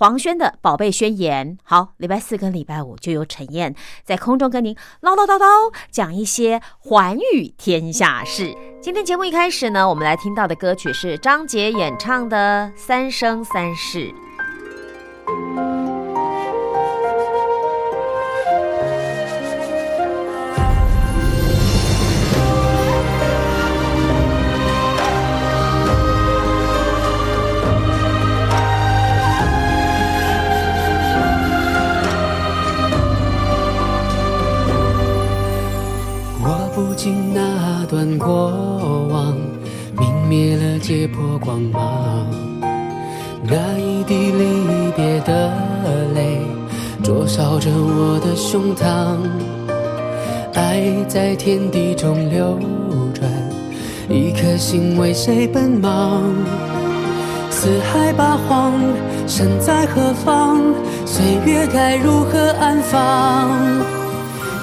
黄轩的宝贝宣言，好，礼拜四跟礼拜五就由陈燕在空中跟您唠唠叨叨讲一些寰宇天下事。今天节目一开始呢，我们来听到的歌曲是张杰演唱的《三生三世》。段过往，泯灭了结破光芒。那一滴离别的泪，灼烧着我的胸膛。爱在天地中流转，一颗心为谁奔忙？四海八荒，身在何方？岁月该如何安放？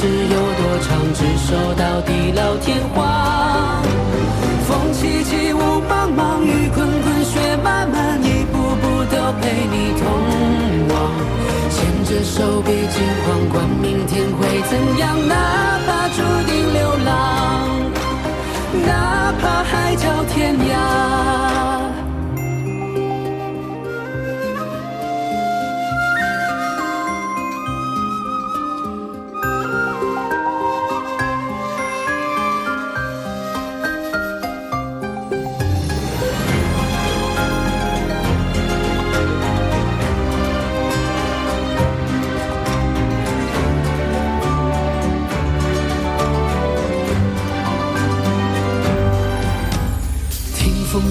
是有多长，执手到地老天荒。风起起，雾茫茫，雨滚滚，雪漫漫，一步步都陪你同往。牵着手，别惊慌，管明天会怎样，哪怕注定流浪，哪怕海角天涯。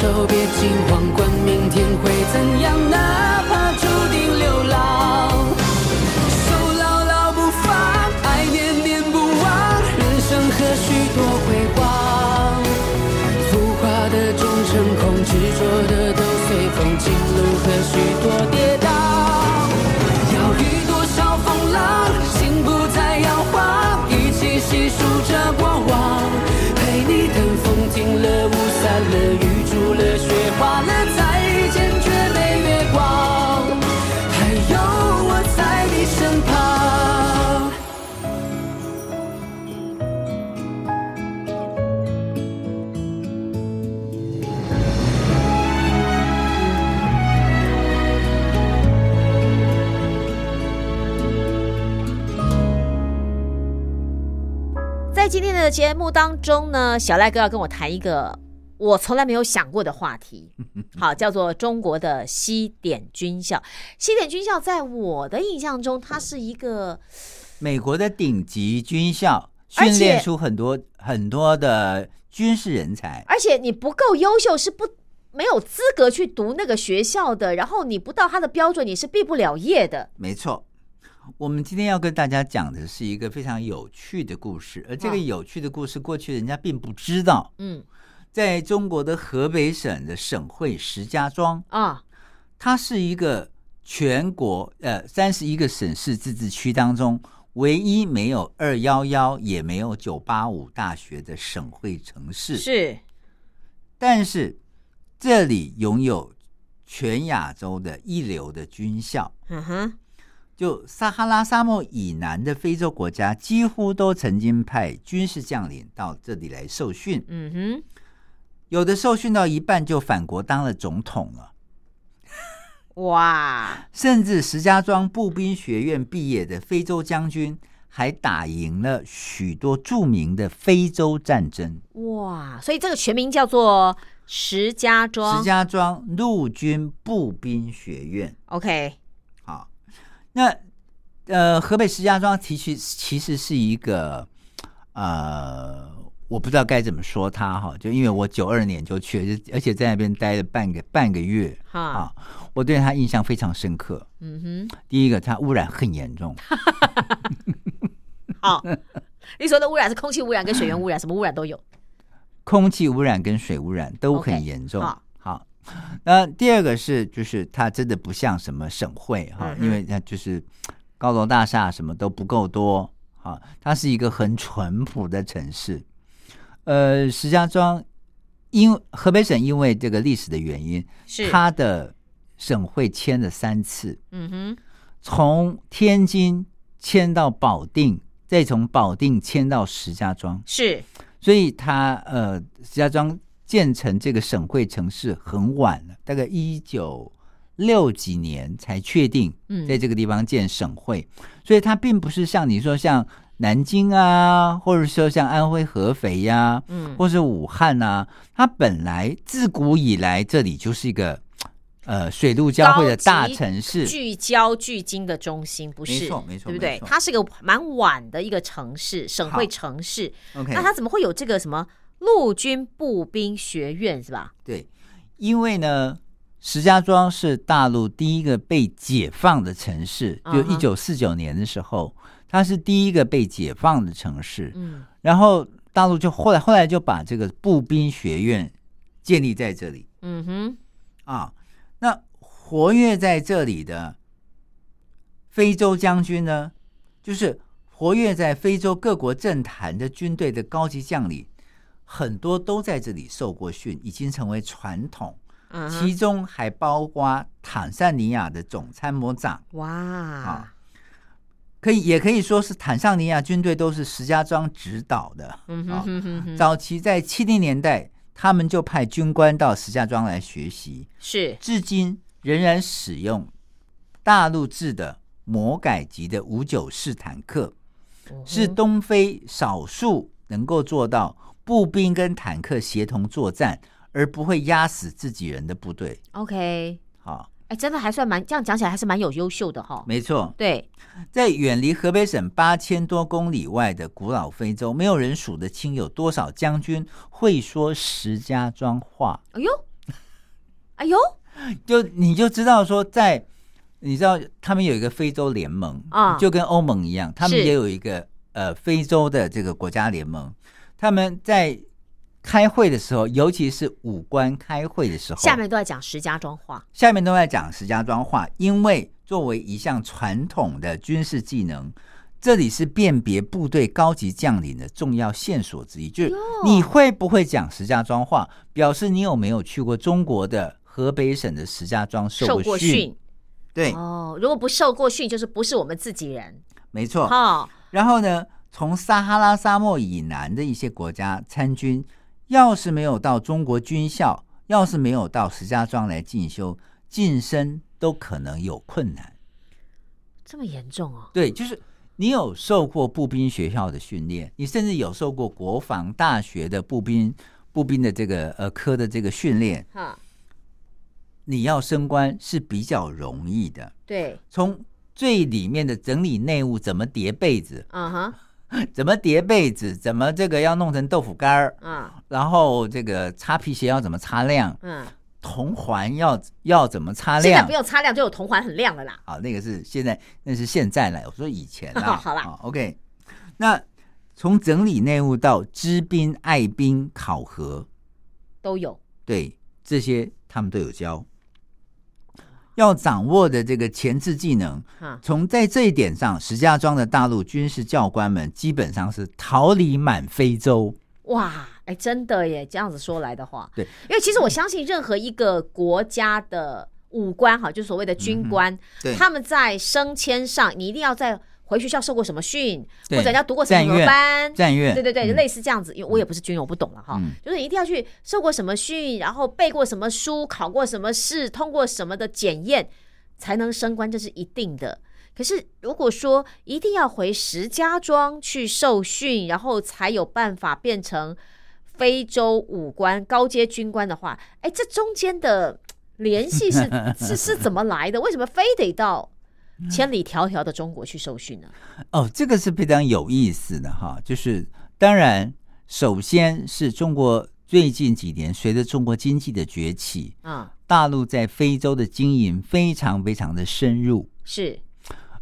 手，别惊慌，的节目当中呢，小赖哥要跟我谈一个我从来没有想过的话题，好，叫做中国的西点军校。西点军校在我的印象中，它是一个美国的顶级军校，训练出很多很多的军事人才。而且你不够优秀是不没有资格去读那个学校的，然后你不到他的标准，你是毕不了业的。没错，我们今天要跟大家讲的是一个非常有趣的故事，而这个啊有趣的故事，过去人家并不知道，嗯在中国的河北省的省会石家庄，啊，它是一个全国呃三十一个省市自治区当中唯一没有二幺幺也没有九八五大学的省会城市。是但是这里拥有全亚洲的一流的军校，嗯哼，就撒哈拉沙漠以南的非洲国家，几乎都曾经派军事将领到这里来受训，嗯哼，有的受训到一半就返国当了总统了。哇，甚至石家庄步兵学院毕业的非洲将军，还打赢了许多著名的非洲战争。哇，所以这个全名叫做石家庄。石家庄陆军步兵学院，OK，好，那呃，河北石家庄其实其实是一个呃，我不知道该怎么说它哈，就因为我九二年就去了，而且在那边待了半个半个月哈，啊，我对它印象非常深刻。嗯哼，第一个，它污染很严重。好，你说的污染是空气污染跟水源污染，什么污染都有。空气污染跟水污染都很严重。那第二个是，就是它真的不像什么省会哈，因为它就是高楼大厦什么都不够多哈，它是一个很淳朴的城市。呃，石家庄因河北省因为这个历史的原因，是，它的省会迁了三次，嗯哼，从天津迁到保定，再从保定迁到石家庄。是，所以它呃，石家庄建成这个省会城市很晚了，大概一九六几年才确定嗯。在这个地方建省会，所以它并不是像你说像南京啊，或者说像安徽合肥呀、嗯，或是武汉啊，它本来自古以来这里就是一个呃水陆交汇的大城市，聚焦聚精的中心，不是？没错没错对不对？它是个蛮晚的一个城市，省会城市。OK，那它怎么会有这个什么陆军步兵学院是吧？对，因为呢，石家庄是大陆第一个被解放的城市，就一九四九年的时候，它是第一个被解放的城市。嗯，然后大陆就后来后来就把这个步兵学院建立在这里嗯哼，啊。那活跃在这里的非洲将军呢，就是活跃在非洲各国政坛的军队的高级将领，很多都在这里受过训，已经成为传统。嗯其，中还包括坦桑尼亚的总参谋长，哇，可以也可以说是坦桑尼亚军队都是石家庄指导的。嗯啊哼哼哼哼，早期在七零年代，他们就派军官到石家庄来学习，是，至今仍然使用大陆制的魔改级的五九式坦克，是东非少数能够做到步兵跟坦克协同作战，而不会压死自己人的部队。OK，好，哎，真的还算蛮这样讲起来还是蛮有优秀的哈。没错，对，在远离河北省八千多公里外的古老非洲，没有人数得清有多少将军会说石家庄话。哎呦，哎呦，就你就知道说在，你知道他们有一个非洲联盟啊就跟欧盟一样，他们也有一个呃非洲的这个国家联盟。他们在开会的时候，尤其是武官开会的时候，下面都在讲石家庄话。下面都在讲石家庄话，因为作为一项传统的军事技能，这里是辨别部队高级将领的重要线索之一。就是你会不会讲石家庄话，表示你有没有去过中国的河北省的石家庄受受过过训对，哦，如果不受过训，就是不是我们自己人没错。哈。然后呢，从撒哈拉沙漠以南的一些国家参军，要是没有到中国军校，要是没有到石家庄来进修，晋升都可能有困难。这么严重哦？对，就是你有受过步兵学校的训练，你甚至有受过国防大学的步兵步兵的这个呃科的这个训练，哈，你要升官是比较容易的。对，从最里面的整理内务，怎么叠被子，嗯哼，怎么叠被子，怎么这个要弄成豆腐干儿，嗯然后这个擦皮鞋要怎么擦亮，嗯，铜环要要怎么擦亮现在不。用擦亮就有铜环很亮了啦。好，那个是现在，那是现在了。我说以前啦。好啦哦 OK。那从整理内务到知兵、爱兵、考核，都有，对这些他们都有教。要掌握的这个前置技能，哈，从在这一点上，石家庄的大陆军事教官们基本上是桃李满非洲。哇，哎，真的耶，这样子说来的话，对，因为其实我相信任何一个国家的武官哈，就所谓的军官，嗯他们在升迁上，你一定要在回学校受过什么训，或对者要读过什么班，战院，对对对，嗯类似这样子，因为我也不是军人，我不懂了哈。嗯就是你一定要去受过什么训，然后背过什么书，考过什么试，通过什么的检验，才能升官，这是一定的。可是如果说一定要回石家庄去受训，然后才有办法变成非洲武官、高阶军官的话，哎，这中间的联系是 是是怎么来的？为什么非得到千里迢迢的中国去受训呢？哦，这个是非常有意思的哈。就是当然，首先是中国最近几年随着中国经济的崛起，啊、大陆在非洲的经营非常非常的深入。是，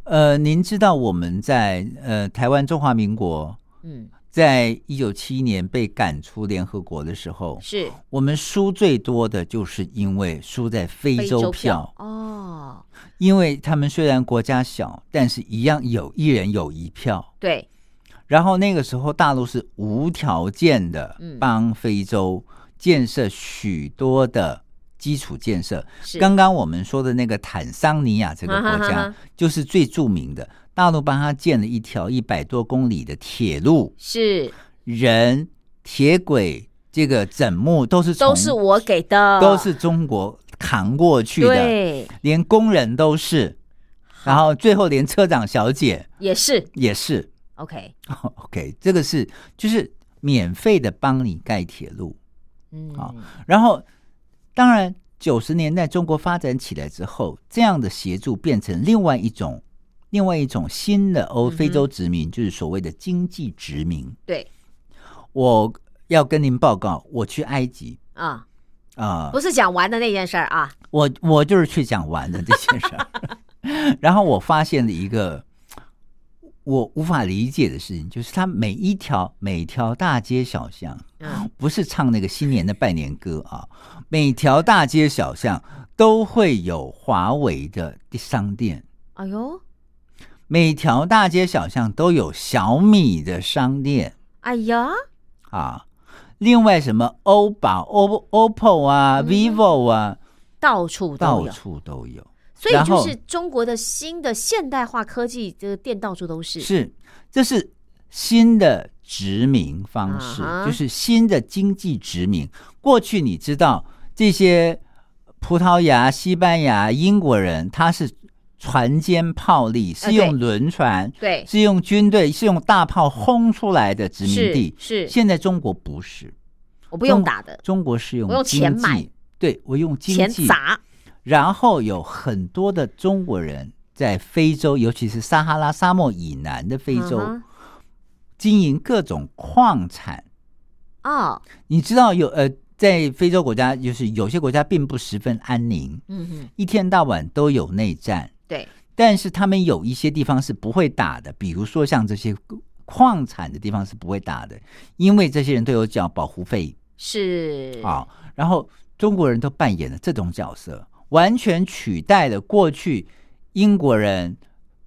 呃，您知道我们在呃台湾中华民国嗯，在一九七一年被赶出联合国的时候，是我们输最多的就是因为输在非洲票，哦，因为他们虽然国家小，但是一样有一人有一票。对，然后那个时候，大陆是无条件的嗯帮非洲建设许多的基础建设。刚刚我们说的那个坦桑尼亚这个国家就是最著名的。大陆帮他建了一条一百多公里的铁路，是。人、铁轨、这个枕木都是都是我给的，都是中国扛过去的，对，连工人都是，然后最后连车长小姐也是。也是。OK，OK，这个是就是免费的帮你盖铁路，嗯，好然后当然九十年代中国发展起来之后，这样的协助变成另外一种另外一种新的欧非洲殖民，就是所谓的经济殖民。对。我要跟您报告，我去埃及。啊，啊、不是讲玩的那件事儿啊，我我就是去讲玩的这件事儿，然后我发现了一个我无法理解的事情，就是他每一条每条大街小巷，嗯，不是唱那个新年的拜年歌啊，每条大街小巷都会有华为的商店，哎呦，每条大街小巷都有小米的商店哎呀，啊。另外，什么欧宝、OPPO、OPPO 啊、嗯 vivo 啊，到处都到有，处都有。所以就是中国的新的现代化科技，这个店到处都是，是，这是新的殖民方式，啊就是新的经济殖民。过去你知道这些葡萄牙、西班牙、英国人，他是船坚炮利，是用轮船，对，是用军队，是用大炮轰出来的殖民地。是，现在中国不是，我不用打的，中国是用我用钱经济。买，对我用经钱济砸，然后有很多的中国人在非洲，尤其是撒哈拉沙漠以南的非洲，嗯经营各种矿产。哦，你知道有呃，在非洲国家，就是有些国家并不十分安宁，嗯哼，一天到晚都有内战，对，但是他们有一些地方是不会打的，比如说像这些矿产的地方是不会打的，因为这些人都有缴保护费。是。啊，然后中国人都扮演了这种角色，完全取代了过去英国人、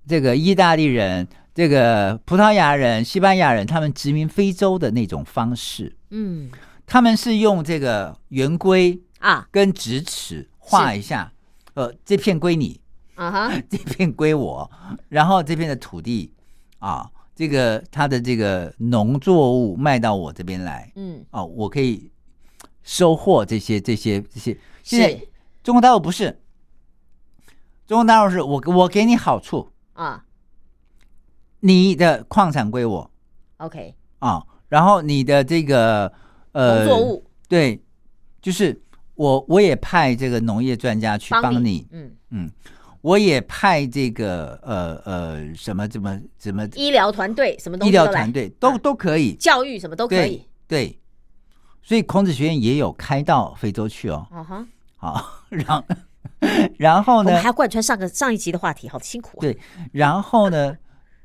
这个意大利人、这个葡萄牙人、西班牙人他们殖民非洲的那种方式。嗯。他们是用这个圆规啊。跟直尺画一下，呃，这片归你，啊哈，这片归我，然后这片的土地啊，这个它的这个农作物卖到我这边来，嗯。哦，我可以收获这些这些这些。现在是中国大陆不是，中国大陆是我我给你好处，啊，你的矿产归我 OK，啊，然后你的这个呃农作物。对，就是我我也派这个农业专家去帮你，嗯，嗯，我也派这个呃呃什么怎么怎么医疗团队什么东医西医疗团队都啊。都可以，教育什么都可以。对。对，所以孔子学院也有开到非洲去哦。啊哈，好，然然后呢？我们还，要贯穿上个上一集的话题，好辛苦啊。对然后呢，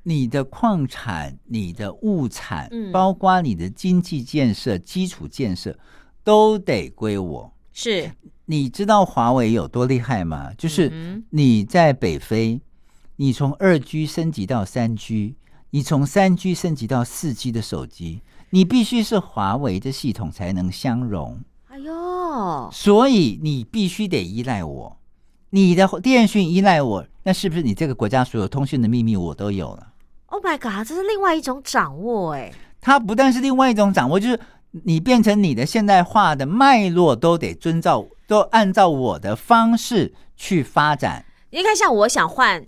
你的矿产、你的物产，嗯。包括你的经济建设、基础建设，都得归我。是，你知道华为有多厉害吗？就是嗯你在北非，你从二 G 升级到三 G，你从三 G 升级到四 G 的手机，你必须是华为的系统才能相容，哎呦，所以你必须得依赖我。你的电讯依赖我，那是不是你这个国家所有通讯的秘密我都有了？Oh my god，这是另外一种掌握哎。它不但是另外一种掌握，就是你变成你的现代化的脉络都得遵照，都按照我的方式去发展。你看，像我想换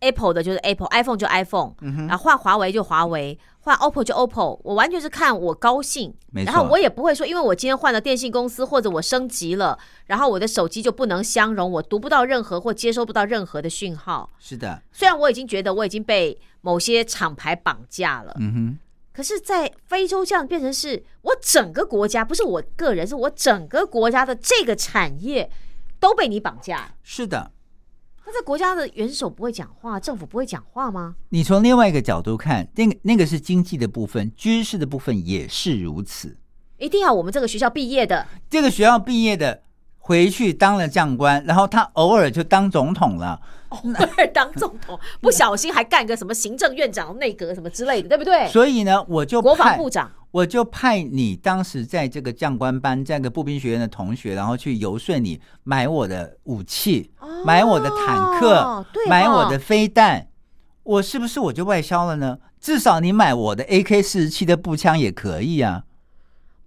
Apple 的，就是 Apple；iPhone 就 iPhone，、嗯然后换华为就华为，换 OPPO 就 OPPO。我完全是看我高兴，然后我也不会说，因为我今天换了电信公司或者我升级了，然后我的手机就不能相容，我读不到任何或接收不到任何的讯号。是的，虽然我已经觉得我已经被某些厂牌绑架了，嗯哼。可是，在非洲这样变成是我整个国家，不是我个人，是我整个国家的这个产业都被你绑架。是的，那这国家的元首不会讲话，政府不会讲话吗？你从另外一个角度看，那个那个是经济的部分，军事的部分也是如此。一定要我们这个学校毕业的，这个学校毕业的回去当了将官，然后他偶尔就当总统了。偶尔当总统，不小心还干个什么行政院长、内阁什么之类的，对不对？所以呢，我就国防派部长，我就派你当时在这个将官班、这个步兵学院的同学，然后去游说你买我的武器，哦买我的坦克，买我的飞弹，我是不是我就外销了呢？至少你买我的 AK 四十七的步枪也可以啊。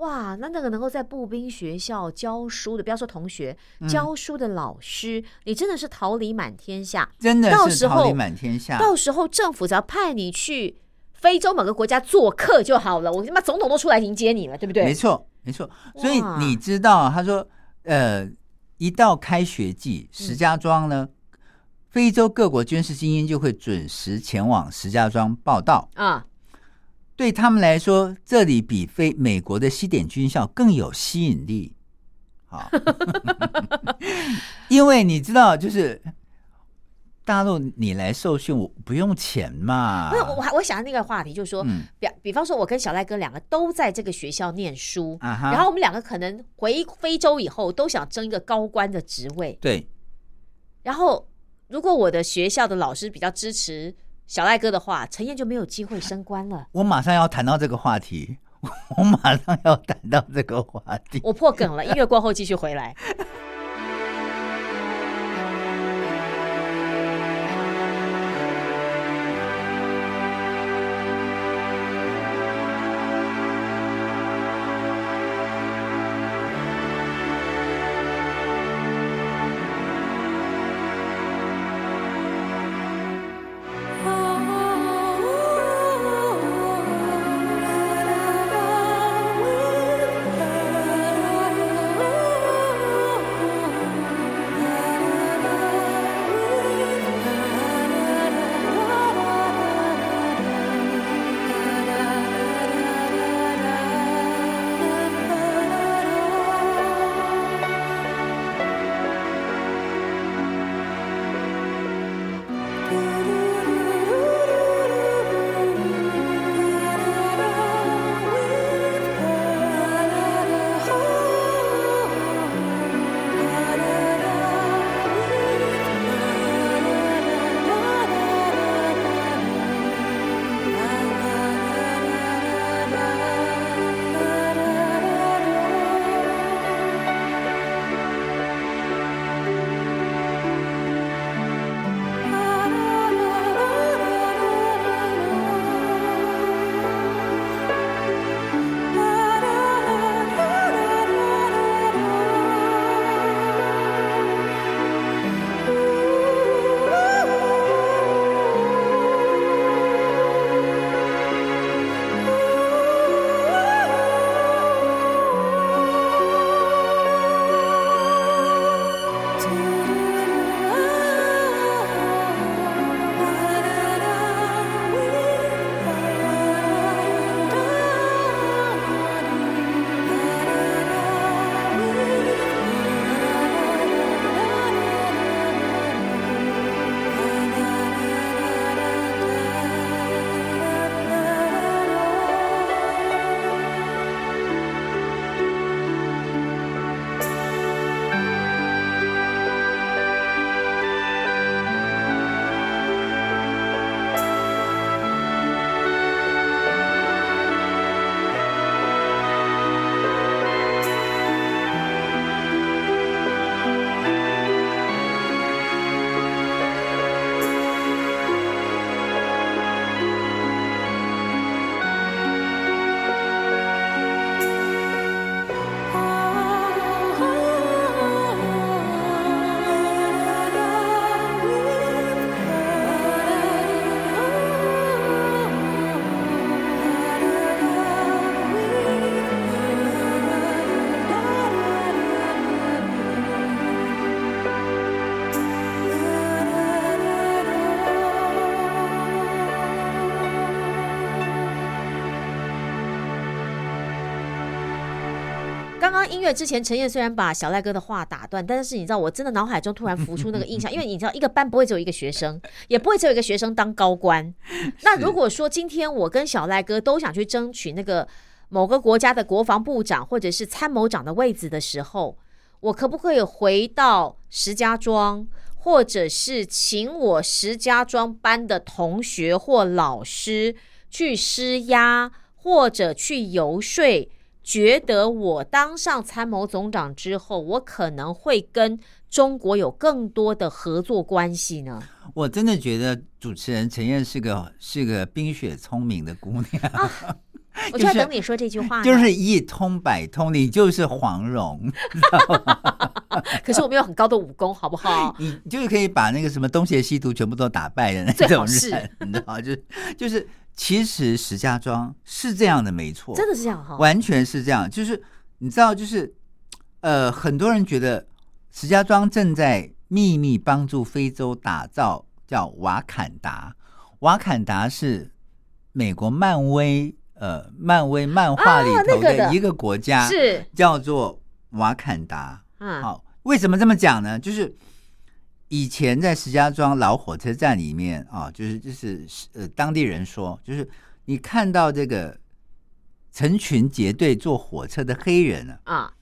哇，那那个能够在步兵学校教书的，不要说同学，嗯教书的老师，你真的是桃李满天下。真的到时候是桃李满天下。到时候政府只要派你去非洲某个国家做客就好了，我他妈总统都出来迎接你了，对不对？没错，没错。所以你知道，他说，呃，一到开学季，嗯石家庄呢，非洲各国军事精英就会准时前往石家庄报道。啊，对他们来说，这里比非美国的西点军校更有吸引力。好，因为你知道，就是大陆你来受训，我不用钱嘛不。是，我我还我想到那个话题，就是说，嗯比比方说，我跟小赖哥两个都在这个学校念书，啊然后我们两个可能回非洲以后都想争一个高官的职位，对，然后如果我的学校的老师比较支持小赖哥的话，陈燕就没有机会升官了。我马上要谈到这个话题，我马上要谈到这个话题。我破梗了，音乐过后继续回来。音乐之前，陈燕虽然把小赖哥的话打断，但是你知道，我真的脑海中突然浮出那个印象，因为你知道，一个班不会只有一个学生，也不会只有一个学生当高官。那如果说今天我跟小赖哥都想去争取那个某个国家的国防部长或者是参谋长的位置的时候，我可不可以回到石家庄，或者是请我石家庄班的同学或老师去施压，或者去游说？觉得我当上参谋总长之后，我可能会跟中国有更多的合作关系呢。我真的觉得主持人陈燕是个是个冰雪聪明的姑娘。我就在等你说这句话，就是一通百通，你就是黄蓉。可是我没有很高的武功，好不好？你就是可以把那个什么东邪西毒全部都打败的那种人，你知道就是就是。其实石家庄是这样的，没错，真的是这样哈，完全是这样。就是你知道，就是呃，很多人觉得石家庄正在秘密帮助非洲打造叫瓦坎达。瓦坎达是美国漫威呃漫威漫画里头的一个国家，是叫做瓦坎达。嗯，好，为什么这么讲呢？就是。以前在石家庄老火车站里面啊，就是就是呃，当地人说，就是你看到这个成群结队坐火车的黑人啊，啊，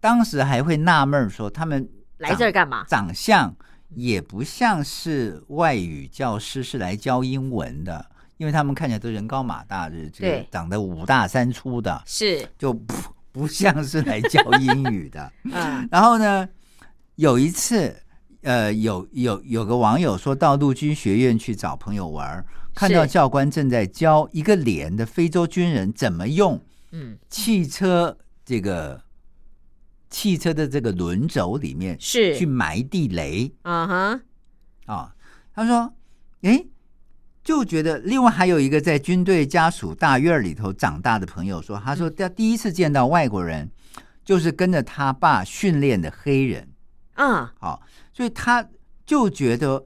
当时还会纳闷说，他们来这儿干嘛？长相也不像是外语教师，是来教英文的，因为他们看起来都人高马大，的，这个长得五大三粗的，是就不不像是来教英语的。嗯，然后呢，有一次。呃，有有有个网友说到陆军学院去找朋友玩，看到教官正在教一个连的非洲军人怎么用嗯。汽车这个汽车的这个轮轴里面是。去埋地雷。啊哈。啊，他说哎就觉得另外还有一个在军队家属大院里头长大的朋友说，他说他第一次见到外国人就是跟着他爸训练的黑人。啊。好。所以他就觉得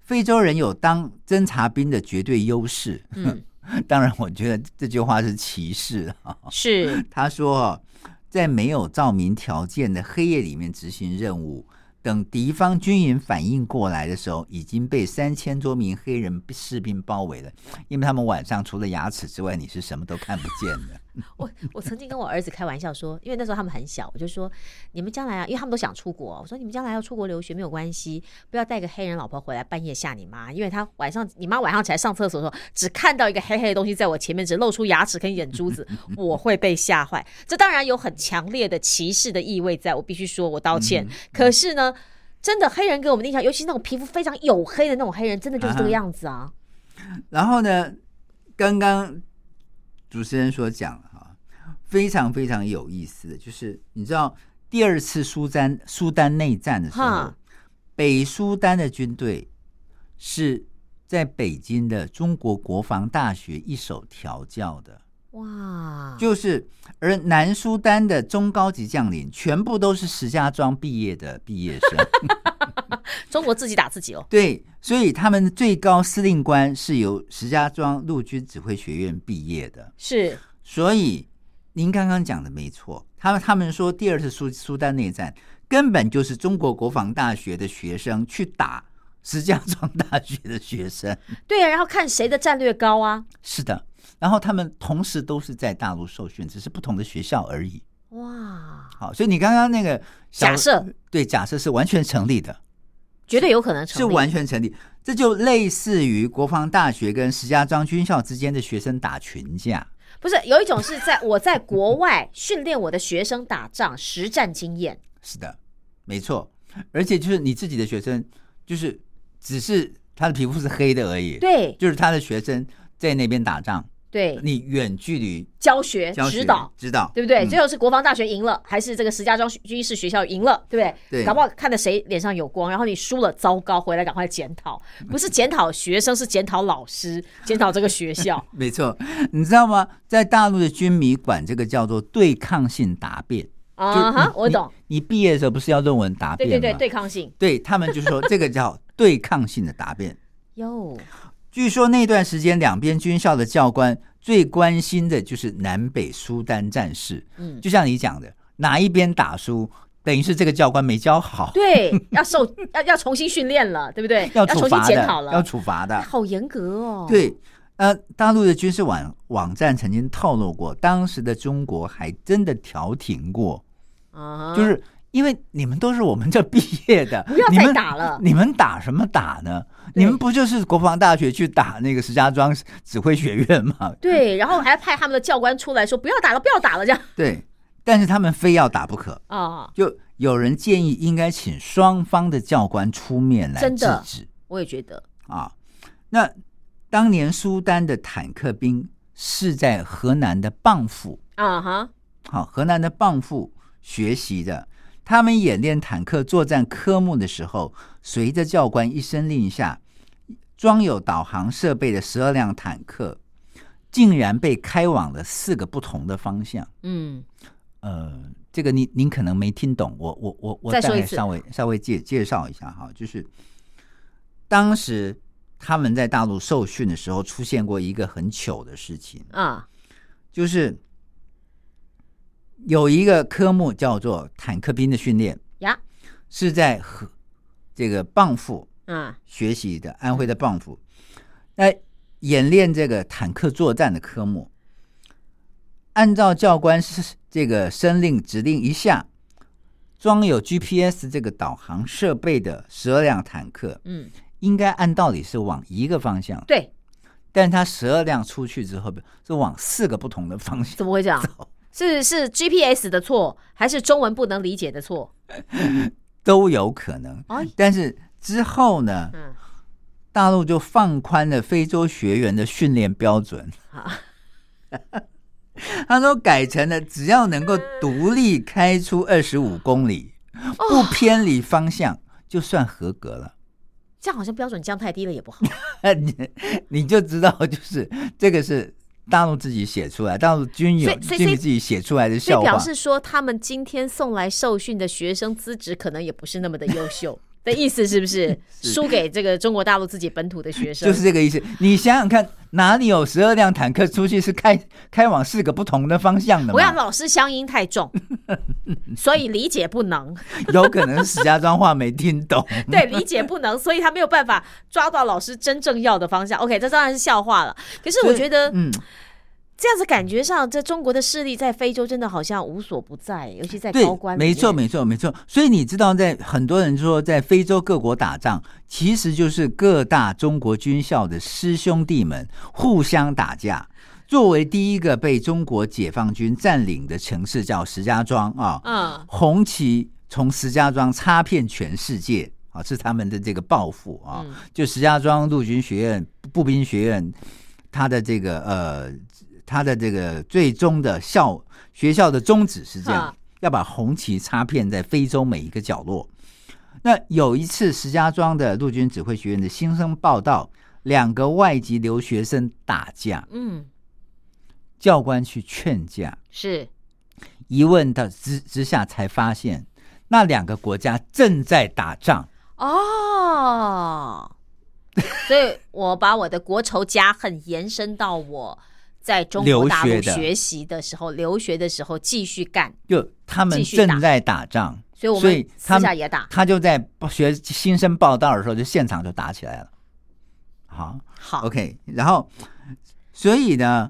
非洲人有当侦察兵的绝对优势。嗯，当然，我觉得这句话是歧视啊。是 他说，在没有照明条件的黑夜里面执行任务，等敌方军营反应过来的时候，已经被三千多名黑人士兵包围了，因为他们晚上除了牙齿之外，你是什么都看不见的。我我曾经跟我儿子开玩笑说，因为那时候他们很小，我就说你们将来啊，因为他们都想出国，我说你们将来要出国留学没有关系，不要带个黑人老婆回来半夜吓你妈，因为他晚上你妈晚上起来上厕所的时候，只看到一个黑黑的东西在我前面，只露出牙齿跟眼珠子，我会被吓坏。这当然有很强烈的歧视的意味，在我必须说我道歉。可是呢，真的黑人给我们的印象，尤其那种皮肤非常黝黑的那种黑人，真的就是这个样子啊。然后呢，刚刚。主持人所讲哈，非常非常有意思的，就是你知道第二次苏丹苏丹内战的时候，北苏丹的军队是在北京的中国国防大学一手调教的，哇！就是而南苏丹的中高级将领全部都是石家庄毕业的毕业生，中国自己打自己哦。对，所以他们最高司令官是由石家庄陆军指挥学院毕业的。是，所以您刚刚讲的没错。他们他们说第二次苏苏丹内战根本就是中国国防大学的学生去打石家庄大学的学生。对啊，然后看谁的战略高啊？是的，然后他们同时都是在大陆受训，只是不同的学校而已。哇，好，所以你刚刚那个假设，对，假设是完全成立的。绝对有可能成立，是完全成立。这就类似于国防大学跟石家庄军校之间的学生打群架。不是，有一种是在我在国外训练我的学生打仗实战经验。是的，没错。而且就是你自己的学生，就是只是他的皮肤是黑的而已。对，就是他的学生在那边打仗。对你远距离教学指导指导，对不对？最后是国防大学赢了，还是这个石家庄军事学校赢了，对不对？对，搞不好看的谁脸上有光，然后你输了，糟糕，回来赶快检讨，不是检讨学生，是检讨老师，检讨这个学校。没错，你知道吗？在大陆的军迷管这个叫做对抗性答辩啊哈，我懂。你毕业的时候不是要论文答辩吗？对对对，对抗性，对他们就说这个叫对抗性的答辩 哟。据说那段时间，两边军校的教官最关心的就是南北苏丹战事。嗯，就像你讲的，哪一边打输，等于是这个教官没教好，对，要受 要要重新训练了，对不对？要重新处罚的检讨，了，要处罚的。好严格哦。，对，呃，大陆的军事网网站曾经透露过，当时的中国还真的调停过，啊，就是因为你们都是我们这毕业的，不要再你们打了你们打什么打呢？对你们不就是国防大学去打那个石家庄指挥学院吗？对，然后还派他们的教官出来说不要打了，不要打了，这样 对，但是他们非要打不可，啊，就有人建议应该请双方的教官出面来制真的止我也觉得，啊。那当年苏丹的坦克兵是在河南的蚌埠，啊哈，好，河南的蚌埠学习的。他们演练坦克作战科目的时候，随着教官一声令下，装有导航设备的十二辆坦克，竟然被开往了四个不同的方向。嗯，呃，这个您您可能没听懂，我我我我再说一次。概稍微稍微介介绍一下哈，就是当时他们在大陆受训的时候，出现过一个很糗的事情，啊，就是有一个科目叫做坦克兵的训练，呀，是在和这个蚌埠啊学习的，安徽的蚌埠，那演练这个坦克作战的科目，按照教官是这个声令指令一下，装有 GPS 这个导航设备的十二辆坦克，嗯，应该按道理是往一个方向，对，但是它十二辆出去之后是往四个不同的方向怎么会这样？是是 GPS 的错，还是中文不能理解的错？都有可能。哎，但是之后呢，嗯，大陆就放宽了非洲学员的训练标准。好，他说改成了只要能够独立开出二十五公里，哦不偏离方向，就算合格了。这样好像标准降太低了也不好。你你就知道，就是这个是大陆自己写出来，大陆军友所自己写出来的所以表。示说，他们今天送来受训的学生资质可能也不是那么的优秀的意思，是不 是？输给这个中国大陆自己本土的学生，就是这个意思。你想想看，哪里有十二辆坦克出去是开 开往四个不同的方向的我要？老师乡音太重，所以理解不能。有可能石家庄话没听懂。对，理解不能，所以他没有办法抓到老师真正要的方向。OK，这当然是笑话了。可是我觉得嗯，这样子感觉上，这中国的势力在非洲真的好像无所不在，尤其在高官，没错，没错，没错。所以你知道，在很多人说在非洲各国打仗，其实就是各大中国军校的师兄弟们互相打架。作为第一个被中国解放军占领的城市叫石家庄啊，嗯红旗从石家庄插遍全世界啊，是他们的这个抱负啊。嗯就石家庄陆军学院步兵学院，它的这个呃，它的这个最终的校学校的宗旨是这样，要把红旗插遍在非洲每一个角落。那有一次，石家庄的陆军指挥学院的新生报道，两个外籍留学生打架，嗯，教官去劝架，是。一问到之之下才发现，那两个国家正在打仗。哦，所以我把我的国仇家恨延伸到我在中国大陆学习的时候、留学的时候继续干，就他们正在打仗，所以我们私下也打。他就在学新生报道的时候，就现场就打起来了。好好，OK，然后所以呢，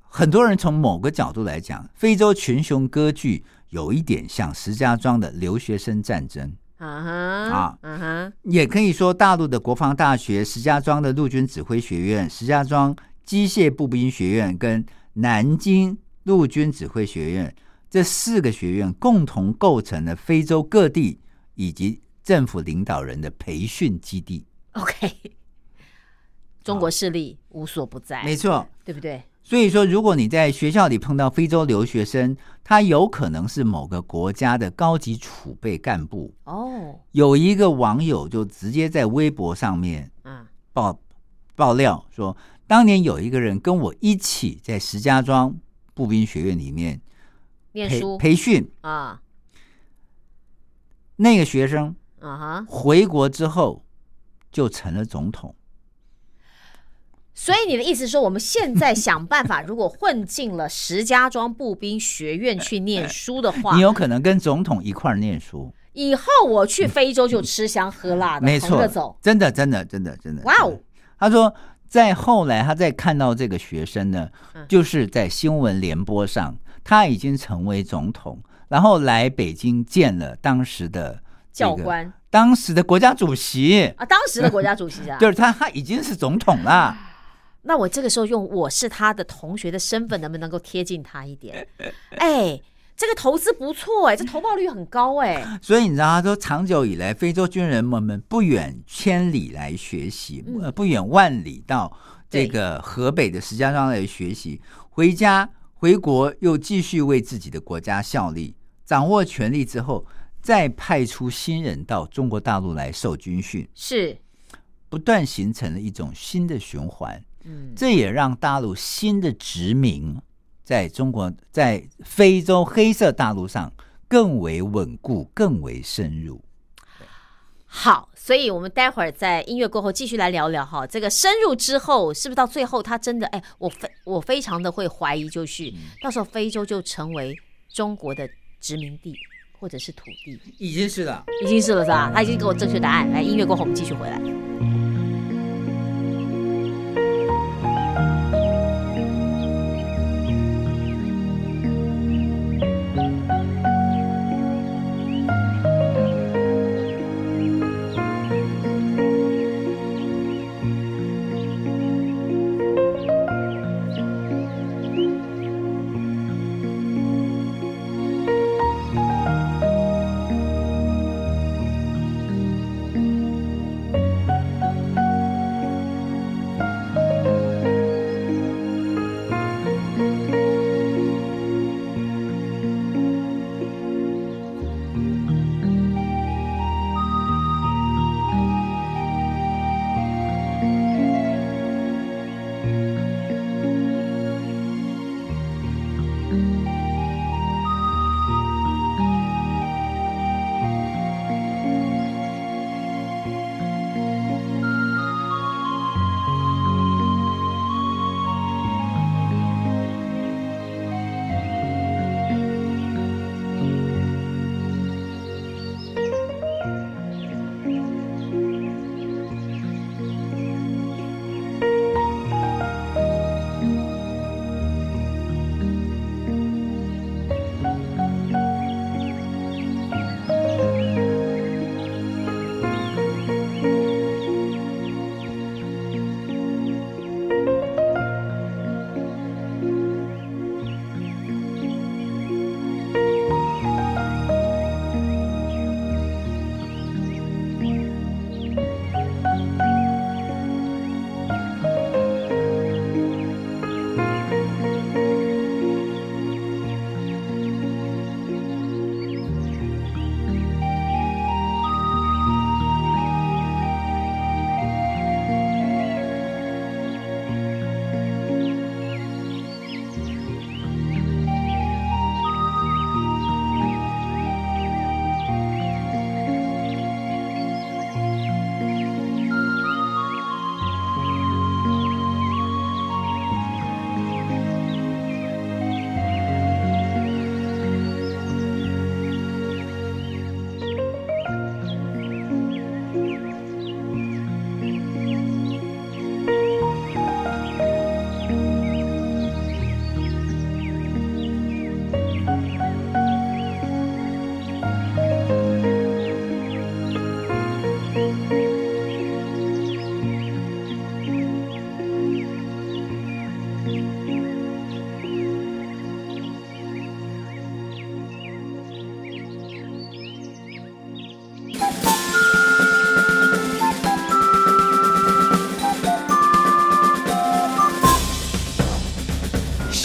很多人从某个角度来讲，非洲群雄割据有一点像石家庄的留学生战争。啊哈啊嗯哼，也可以说，大陆的国防大学、石家庄的陆军指挥学院、石家庄机械步兵学院跟南京陆军指挥学院这四个学院共同构成了非洲各地以及政府领导人的培训基地。OK，中国势力无所不在，没错，对不对？所以说，如果你在学校里碰到非洲留学生，他有可能是某个国家的高级储备干部。哦，有一个网友就直接在微博上面嗯，爆爆料说，当年有一个人跟我一起在石家庄步兵学院里面培念书培训，啊那个学生啊哈，回国之后就成了总统。所以你的意思说，我们现在想办法，如果混进了石家庄步兵学院去念书的话 你，有可能跟总统一块儿念书，以后我去非洲就吃香喝辣的，没错走。，真的，真的，真的，真的。哇哦！他说，在后来他再看到这个学生呢嗯，就是在新闻联播上，他已经成为总统，然后来北京见了当时的这个教官当时的国家主席，啊，当时的国家主席啊，就是他，他已经是总统了。那我这个时候用我是他的同学的身份，能不能够贴近他一点？哎，这个投资不错哎，这投报率很高哎。所以你知道，他说长久以来，非洲军人们们不远千里来学习，嗯呃，不远万里到这个河北的石家庄来学习，回家回国又继续为自己的国家效力，掌握权力之后，再派出新人到中国大陆来受军训，是，不断形成了一种新的循环。嗯，这也让大陆新的殖民在中国在非洲黑色大陆上更为稳固、更为深入。好，所以我们待会儿在音乐过后继续来聊聊哈，这个深入之后是不是到最后他真的哎，我非我非常的会怀疑，就是到时候非洲就成为中国的殖民地或者是土地，已经是了。已经是了是吧？他已经给我正确答案。来，音乐过后我们继续回来。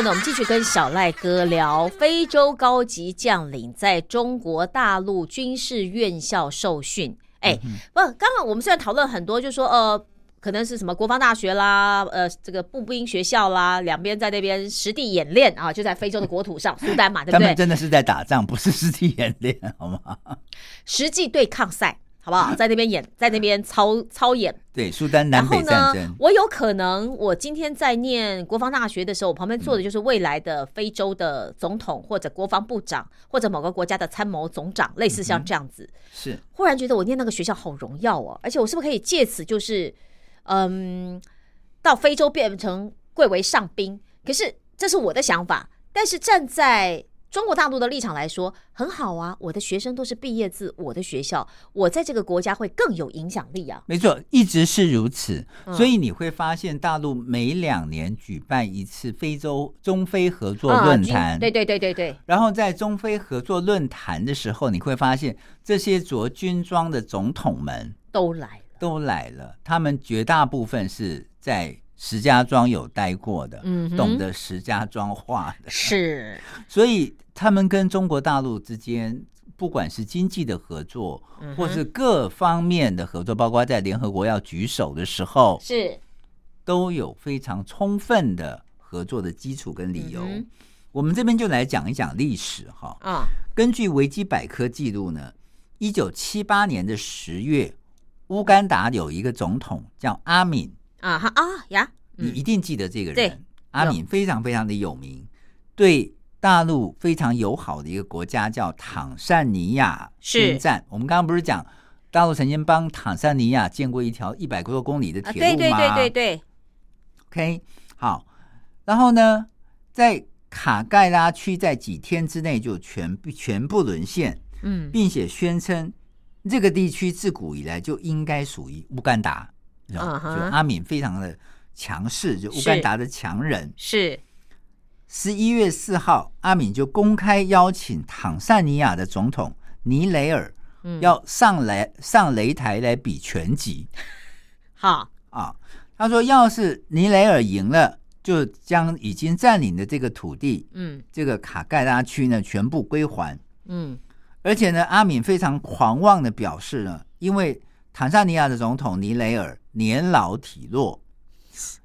后呢，我们继续跟小赖哥聊非洲高级将领在中国大陆军事院校受训。哎，不，刚刚我们虽然讨论很多，就说呃，可能是什么国防大学啦，呃，这个步兵学校啦，两边在那边实地演练啊，就在非洲的国土上，苏丹嘛，对不对？他们真的是在打仗，不是实地演练，好吗？实际对抗赛。好不好？在那边演，在那边操操演。对，苏丹南北战争。我有可能，我今天在念国防大学的时候，我旁边坐的就是未来的非洲的总统，或者国防部长，或者某个国家的参谋总长，类似像这样子。是。忽然觉得我念那个学校好荣耀哦，而且我是不是可以借此就是，嗯，到非洲变成贵为上宾？可是这是我的想法，但是站在。中国大陆的立场来说很好啊，我的学生都是毕业自我的学校，我在这个国家会更有影响力啊。没错，一直是如此。所以你会发现，大陆每两年举办一次非洲中非合作论坛。对对对对对。然后在中非合作论坛的时候，你会发现这些着军装的总统们都来了，都来了。他们绝大部分是在。石家庄有待过的，懂得石家庄话的，是，所以他们跟中国大陆之间，不管是经济的合作，或是各方面的合作，包括在联合国要举手的时候，是。都有非常充分的合作的基础跟理由。我们这边就来讲一讲历史哈。啊，根据维基百科记录呢，一九七八年的十月，乌干达有一个总统叫阿敏。啊哈啊呀！你一定记得这个人，阿敏非常非常的有名，对大陆非常友好的一个国家叫坦桑尼亚宣战。我们刚刚不是讲大陆曾经帮坦桑尼亚建过一条一百多公里的铁路吗？对对对对对。OK，好，然后呢，在卡盖拉区在几天之内就全全部沦陷，嗯，并且宣称这个地区自古以来就应该属于乌干达。就阿敏非常的强势，就乌干达的强人。是十一月四号，阿敏就公开邀请坦桑尼亚的总统尼雷尔，要上来上擂台来比拳击。好啊，他说，要是尼雷尔赢了，就将已经占领的这个土地，嗯，这个卡盖拉区呢，全部归还。嗯，而且呢，阿敏非常狂妄的表示呢，因为坦桑尼亚的总统尼雷尔。年老体弱，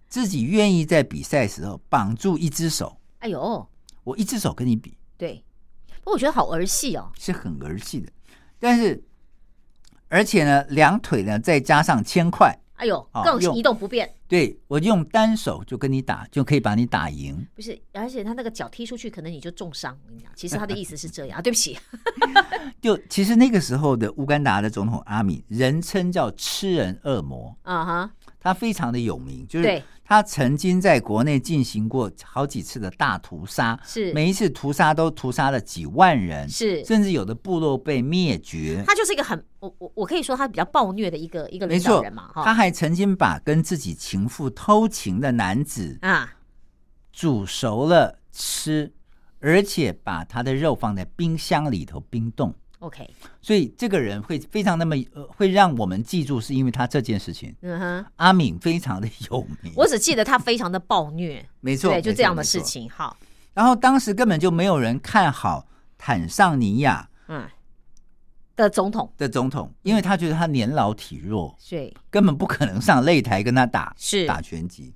自己愿意在比赛时候绑住一只手。哎呦，我一只手跟你比。对，不过我觉得好儿戏哦，是很儿戏的。但是，而且呢，两腿呢再加上铅块。哎呦，更移动不便。对我用单手就跟你打，就可以把你打赢。不是，而且他那个脚踢出去，可能你就重伤。我跟你讲，其实他的意思是这样。对不起，就其实那个时候的乌干达的总统阿米，人称叫吃人恶魔。啊哈。他非常的有名，就是他曾经在国内进行过好几次的大屠杀，是每一次屠杀都屠杀了几万人，是甚至有的部落被灭绝。他就是一个很我我我可以说他比较暴虐的一个一个领导人嘛。他还曾经把跟自己情妇偷情的男子啊煮熟了吃，而且把他的肉放在冰箱里头冰冻。OK，所以这个人会非常那么呃，会让我们记住，是因为他这件事情。嗯哼，阿敏非常的有名。我只记得他非常的暴虐，没错，对，就这样的事情。好，然后当时根本就没有人看好坦桑尼亚嗯的总统的总统，因为他觉得他年老体弱，对，根本不可能上擂台跟他打是打拳击。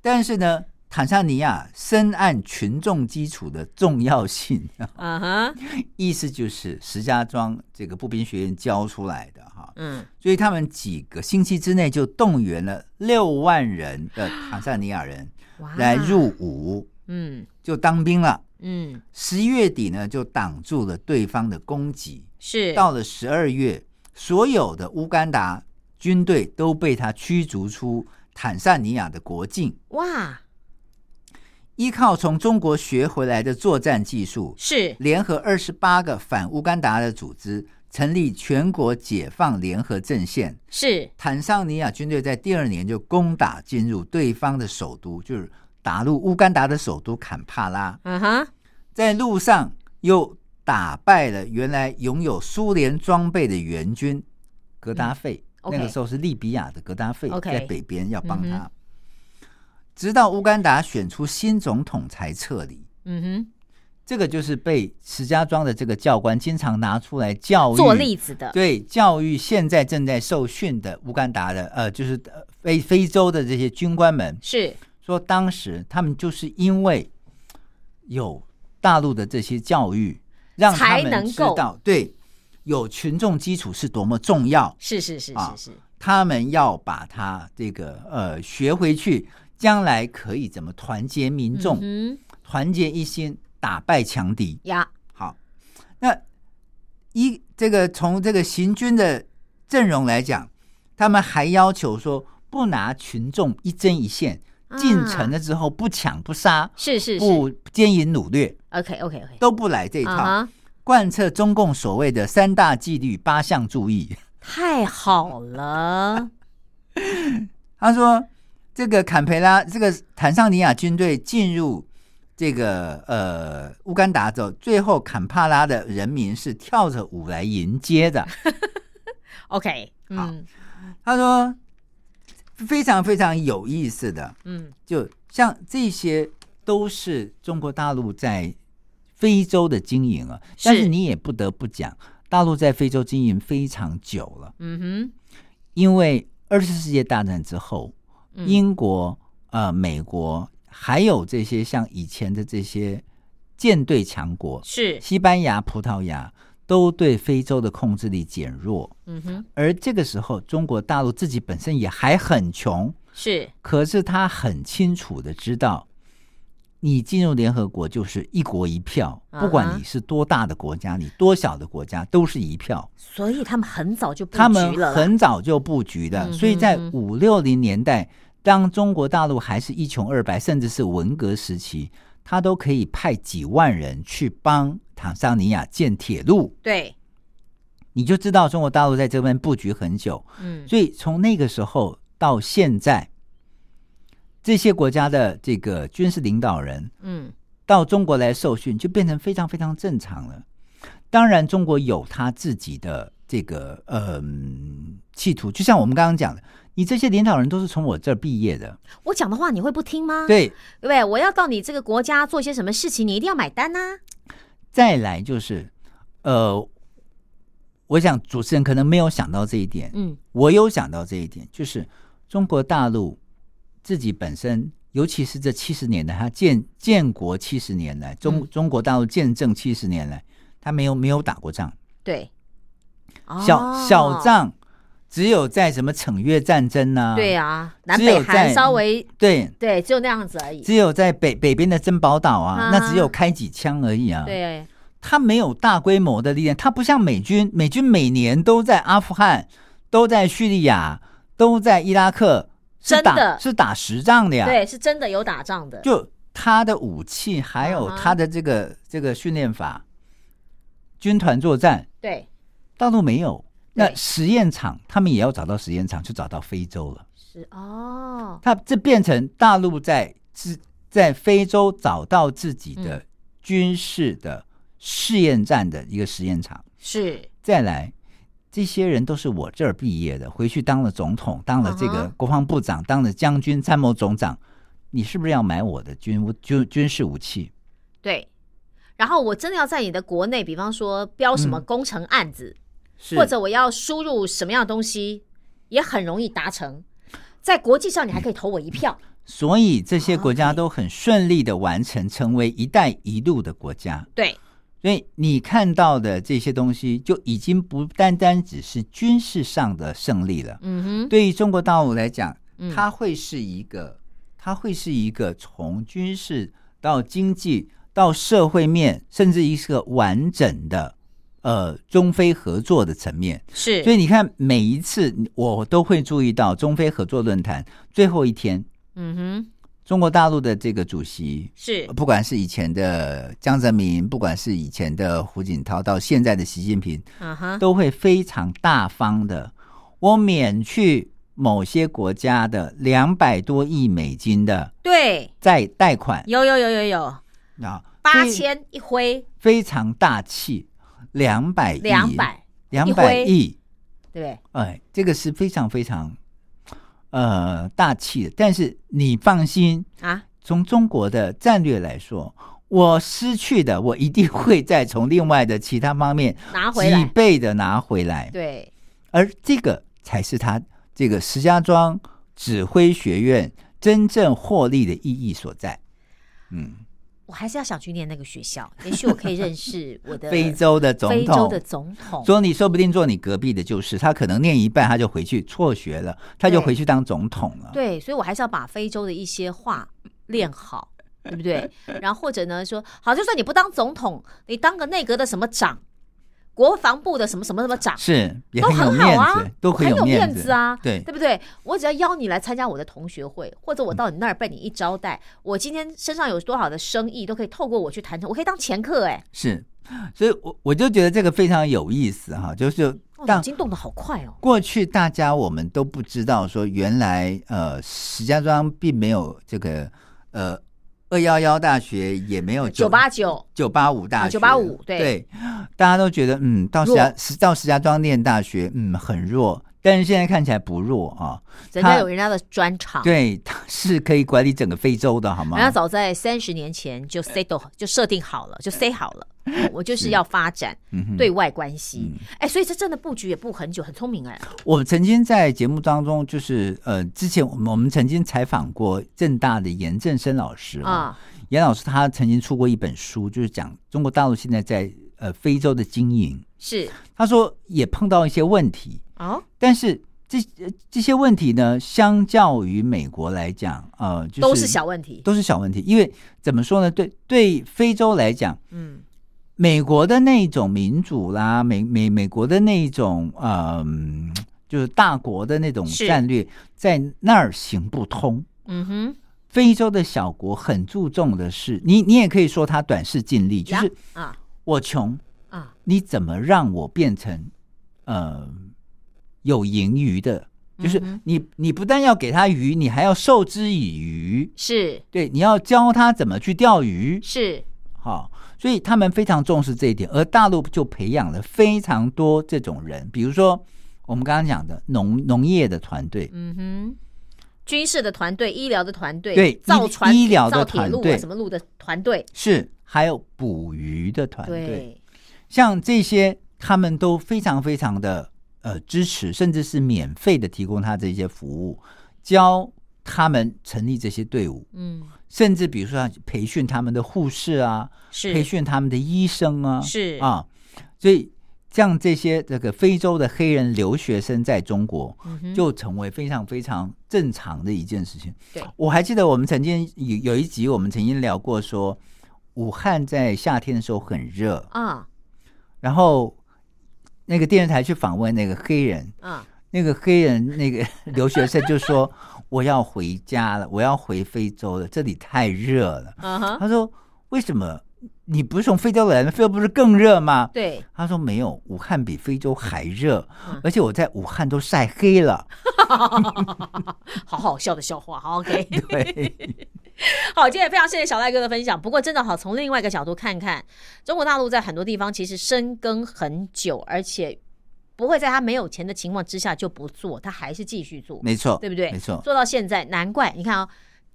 但是呢。坦桑尼亚深谙群众基础的重要性，啊哈，意思就是石家庄这个步兵学院教出来的哈，嗯，所以他们几个星期之内就动员了六万人的坦桑尼亚人来入伍，嗯，就当兵了，嗯，十一月底呢就挡住了对方的攻击，是。到了十二月，所有的乌干达军队都被他驱逐出坦桑尼亚的国境，哇。依靠从中国学回来的作战技术，是联合二十八个反乌干达的组织，成立全国解放联合阵线。是坦桑尼亚军队在第二年就攻打进入对方的首都，就是打入乌干达的首都坎帕拉。嗯哼，在路上又打败了原来拥有苏联装备的援军格达费。那个时候是利比亚的格达费在北边要帮他。直到乌干达选出新总统才撤离。嗯哼，这个就是被石家庄的这个教官经常拿出来教育做例子的，对教育现在正在受训的乌干达的呃，就是呃非非洲的这些军官们，是说当时他们就是因为有大陆的这些教育，让他才们知道对有群众基础是多么重要，是是是啊是是，他们要把它这个呃学回去，将来可以怎么团结民众，嗯团结一心，打败强敌。呀，好，那一这个从这个行军的阵容来讲，他们还要求说不拿群众一针一线，进城了之后不抢不杀，是是是。不奸淫掳掠，，OK OK OK，都不来这一套，贯彻中共所谓的三大纪律八项注意。太好了，他说，这个坎培拉这个坦桑尼亚军队进入这个呃乌干达之后，最后坎帕拉的人民是跳着舞来迎接的。OK，好。嗯。他说非常非常有意思的，嗯，就像这些都是中国大陆在非洲的经营啊，是。但是你也不得不讲，大陆在非洲经营非常久了，嗯哼。因为二次世界大战之后，嗯英国、呃美国还有这些像以前的这些舰队强国，，是，西班牙、葡萄牙都对非洲的控制力减弱。嗯哼，而这个时候，中国大陆自己本身也还很穷，是，可是他很清楚的知道，你进入联合国就是一国一票，不管你是多大的国家，你多小的国家都是一票。所以他们很早就布局了。啦，很早就布局的，嗯所以在五六零年代，当中国大陆还是一穷二白，甚至是文革时期，他都可以派几万人去帮坦桑尼亚建铁路，对，你就知道中国大陆在这边布局很久。嗯，所以从那个时候到现在，这些国家的这个军事领导人嗯，到中国来受训，就变成非常非常正常了。当然，中国有他自己的这个嗯、企图，就像我们刚刚讲的，你这些领导人都是从我这儿毕业的，我讲的话你会不听吗？，对。对不对？我要到你这个国家做些什么事情，你一定要买单呐、再来就是，呃，我想主持人可能没有想到这一点，嗯，我有想到这一点，就是中国大陆自己本身，尤其是这七十年来，它建建国七十年来，中、嗯。中国大陆建政七十年来，它没有没有打过仗，对，小、哦。小，仗只有在什么惩越战争呢、对啊，南北韩在稍微对，对，只有那样子而已。只有在北北边的珍宝岛啊，啊那只有开几枪而已啊。，对，他没有大规模的力量，他不像美军，美军每年都在阿富汗，都在叙利亚，都在伊拉克，是打真的是打实仗的呀。对，是真的有打仗的。就他的武器，还有他的这个、这个训练法，军团作战，对，大陆没有。那实验场，他们也要找到实验场，就找到非洲了。是哦，他这变成大陆在自在非洲找到自己的嗯军事的试验站的一个实验场。是再来，这些人都是我这儿毕业的，回去当了总统，当了这个国防部长，当了将军、参谋总长。你是不是要买我的军武军军事武器？对。然后我真的要在你的国内，比方说标什么嗯工程案子，是或者我要输入什么样的东西，也很容易达成。在国际上，你还可以投我一票。所以这些国家都很顺利的完成成为“一带一路”的国家。对，所以你看到的这些东西，就已经不单单只是军事上的胜利了。嗯哼，对于中国大陆来讲，嗯它会是一个，它会是一个从军事到经济到社会面，甚至一个完整的呃中非合作的层面。是，所以你看，每一次我都会注意到中非合作论坛最后一天，嗯哼，中国大陆的这个主席。是。不管是以前的江泽民，不管是以前的胡锦涛，到现在的习近平，啊哈，都会非常大方的，我免去某些国家的两百多亿美金的对，债贷款。有有有有有，啊，八千一挥，非常大气，两百亿，两百，亿，对不对？哎，这个是非常非常呃大气的，但是你放心，啊，从中国的战略来说，我失去的我一定会再从另外的其他方面几拿回来，倍的拿回来。对，而这个才是他这个石家庄指挥学院真正获利的意义所在。嗯，我还是要想去念那个学校，也许我可以认识我的非洲的总统非洲的总统。说你说不定坐你隔壁的就是他，可能念一半他就回去辍学了，他就回去当总统了。对，所以我还是要把非洲的一些话练好，对不对？然后或者呢说，好，就算你不当总统，你当个内阁的什么长，国防部的什么什么什么长，是也都很好啊子，，都很有面子啊，对对不对？我只要邀你来参加我的同学会，或者我到你那儿被你一招待，我今天身上有多少的生意都可以透过我去谈成，我可以当前客哎、是，所以我我就觉得这个非常有意思哈，就是哦，当脑筋动得好快哦。过去大家我们都不知道说，原来呃石家庄并没有这个呃二幺幺大学，也没有九八九九八五大啊学，九八五对。对，大家都觉得嗯到石家石到石家庄念大学嗯很弱，但是现在看起来不弱啊，人家有人家的专长，对，他是可以管理整个非洲的好吗？人？家早在三十年前就 set 就设定好了，就 say 好了，我就是要发展对外关系。哎、所以这真的布局也布很久，很聪明哎。我曾经在节目当中，就是呃，之前我们我们曾经采访过正大的严正生老师啊，啊，严老师他曾经出过一本书，就是讲中国大陆现在在呃非洲的经营。是他说也碰到一些问题，哦，但是这呃这些问题呢，相较于美国来讲，呃，就是都是小问题。都是小问题。因为怎么说呢？对对，非洲来讲，嗯，美国的那种民主啦，美美美国的那种嗯、就是大国的那种战略，在那儿行不通。嗯哼，非洲的小国很注重的是，你你也可以说他短视近利，就是啊我穷，啊，你怎么让我变成呃有盈余的？就是你你不但要给他鱼，你还要授之以渔。是对，你要教他怎么去钓鱼。是，好、所以他们非常重视这一点，而大陆就培养了非常多这种人，比如说我们刚刚讲的农农业的团队，嗯哼。军事的团队、医疗的团队、对造船、医疗的团队。什么路的团队，是还有捕鱼的团队，对，像这些他们都非常非常的呃支持，甚至是免费的提供他这些服务，教他们成立这些队伍，嗯，甚至比如说培训他们的护士啊，是。培训他们的医生啊，是。啊，所以像这些这个非洲的黑人留学生在中国，嗯就成为非常非常正常的一件事情。对。我还记得我们曾经有有一集，我们曾经聊过说，武汉在夏天的时候很热，啊。然后那个电视台去访问那个黑人，啊，那个黑人那个 留学生就说：“我要回家了，我要回非洲了，这里太热了。”他说：“为什么？你不是从非洲来的，非洲不是更热吗？”对，他说：“没有，武汉比非洲还热，嗯而且我在武汉都晒黑了。好好笑的笑话，好 OK。对，好，今天也非常谢谢小赖哥的分享。不过真的好，从另外一个角度看看，中国大陆在很多地方其实深耕很久，而且不会在他没有钱的情况之下就不做，他还是继续做，没错，对不对？没错，做到现在，难怪你看哦，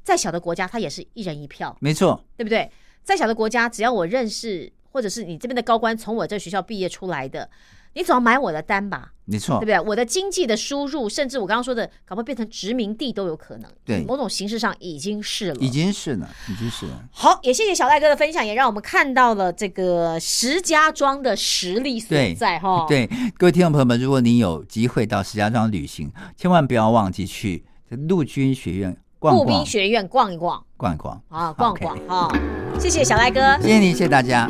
再小的国家，他也是一人一票，没错，对不对？再小的国家，只要我认识，或者是你这边的高官从我这学校毕业出来的，你总要买我的单吧？没错对不，对？我的经济的输入，甚至我刚刚说的，搞不好变成殖民地都有可能。对某种形式上已经是了。已经是了，已经是了。好，也谢谢小赖哥的分享，也让我们看到了这个石家庄的实力所在哈。，对，各位听众朋友们，如果你有机会到石家庄旅行，千万不要忘记去陆军学院逛步兵学院逛一逛逛一逛。啊，逛逛哈。谢谢小赖哥。谢谢你，谢谢大家。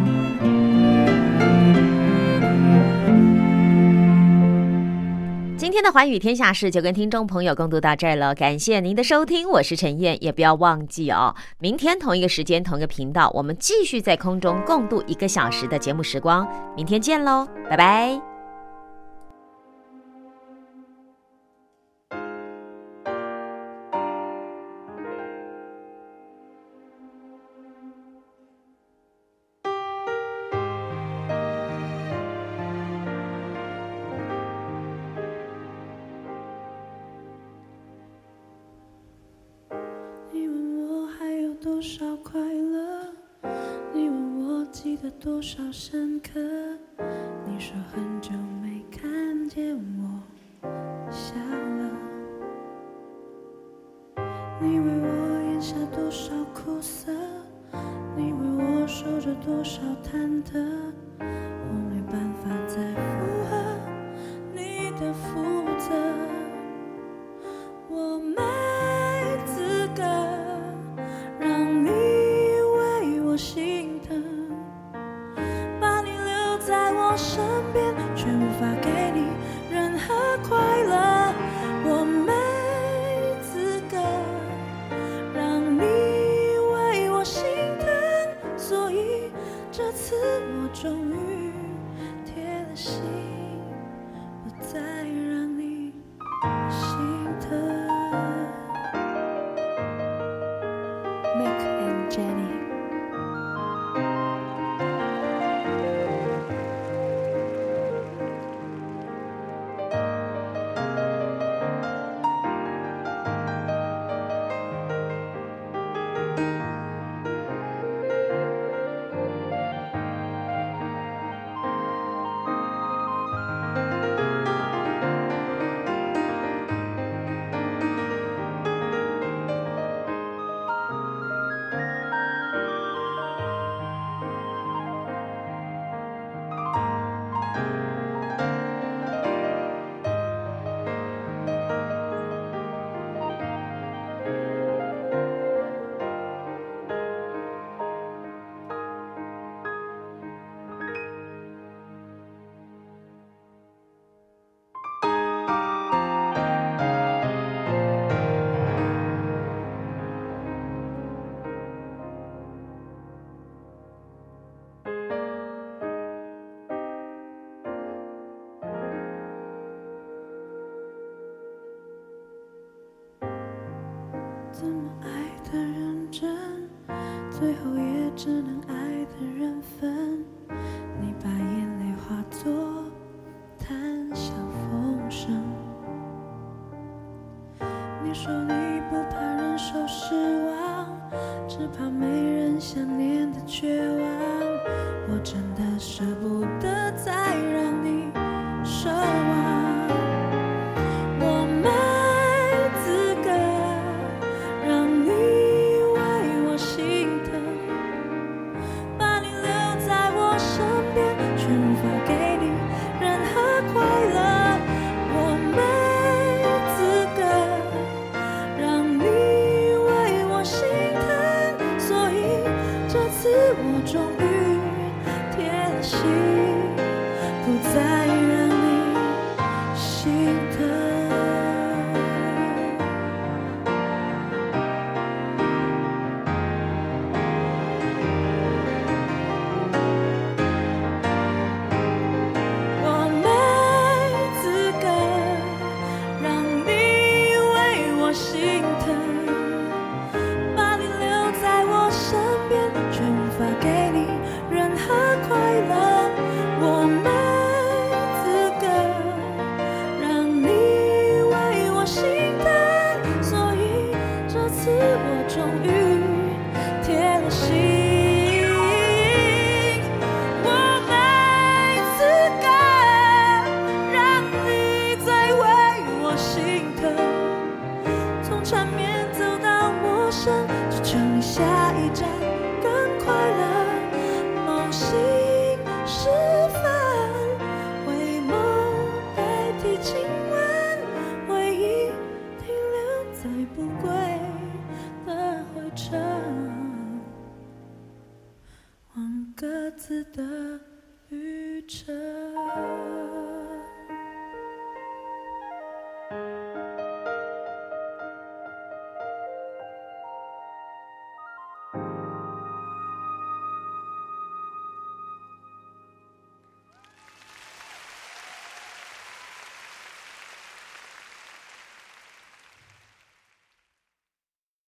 今天的寰宇天下事就跟听众朋友共度到这儿了，感谢您的收听，我是陈燕，也不要忘记哦，明天同一个时间同一个频道，我们继续在空中共度一个小时的节目时光，明天见喽，拜拜。多少深刻？你说很久 Jenny.